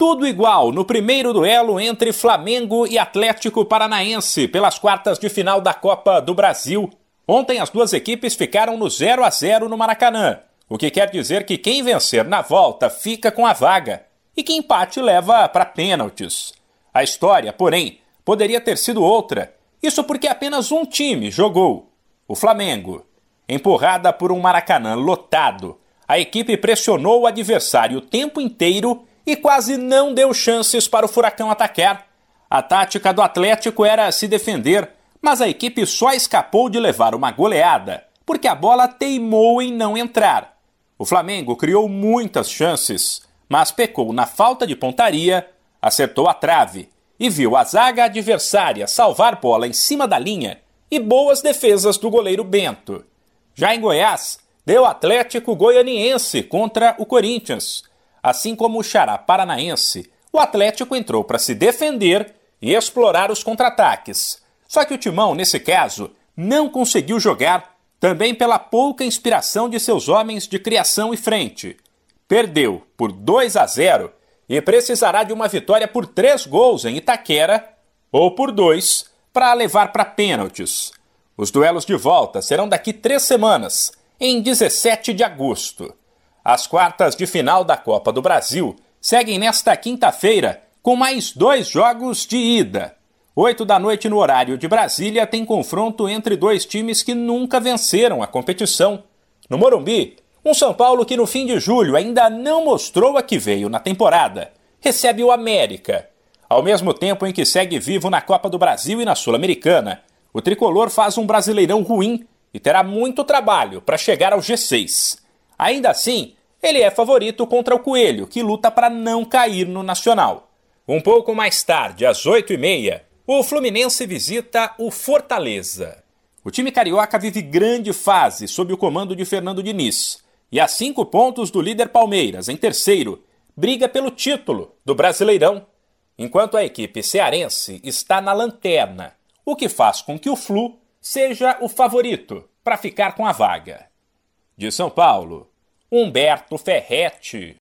Tudo igual no primeiro duelo entre Flamengo e Atlético Paranaense pelas quartas de final da Copa do Brasil. Ontem as duas equipes ficaram no 0 a 0 no Maracanã, o que quer dizer que quem vencer na volta fica com a vaga e que empate leva para pênaltis. A história, porém, poderia ter sido outra. Isso porque apenas um time jogou, o Flamengo. Empurrada por um Maracanã lotado, a equipe pressionou o adversário o tempo inteiro e quase não deu chances para o Furacão atacar. A tática do Atlético era se defender, mas a equipe só escapou de levar uma goleada porque a bola teimou em não entrar. O Flamengo criou muitas chances, mas pecou na falta de pontaria, acertou a trave e viu a zaga adversária salvar bola em cima da linha e boas defesas do goleiro Bento. Já em Goiás, deu Atlético Goianiense contra o Corinthians. Assim como o Xará Paranaense, o Atlético entrou para se defender e explorar os contra-ataques. Só que o Timão, nesse caso, não conseguiu jogar, também pela pouca inspiração de seus homens de criação e frente. Perdeu por 2 a 0 e precisará de uma vitória por três gols em Itaquera ou por dois para levar para pênaltis. Os duelos de volta serão daqui três semanas, em 17 de agosto. As quartas de final da Copa do Brasil seguem nesta quinta-feira com mais dois jogos de ida. Oito da noite no horário de Brasília tem confronto entre dois times que nunca venceram a competição. No Morumbi, um São Paulo que no fim de julho ainda não mostrou a que veio na temporada recebe o América. Ao mesmo tempo em que segue vivo na Copa do Brasil e na Sul-Americana, o tricolor faz um brasileirão ruim e terá muito trabalho para chegar ao G6. Ainda assim, ele é favorito contra o Coelho, que luta para não cair no Nacional. Um pouco mais tarde, às 8h30, o Fluminense visita o Fortaleza. O time carioca vive grande fase sob o comando de Fernando Diniz. E a cinco pontos do líder Palmeiras, em terceiro, briga pelo título do Brasileirão, enquanto a equipe cearense está na lanterna, o que faz com que o Flu seja o favorito para ficar com a vaga. De São Paulo, Humberto Ferretti.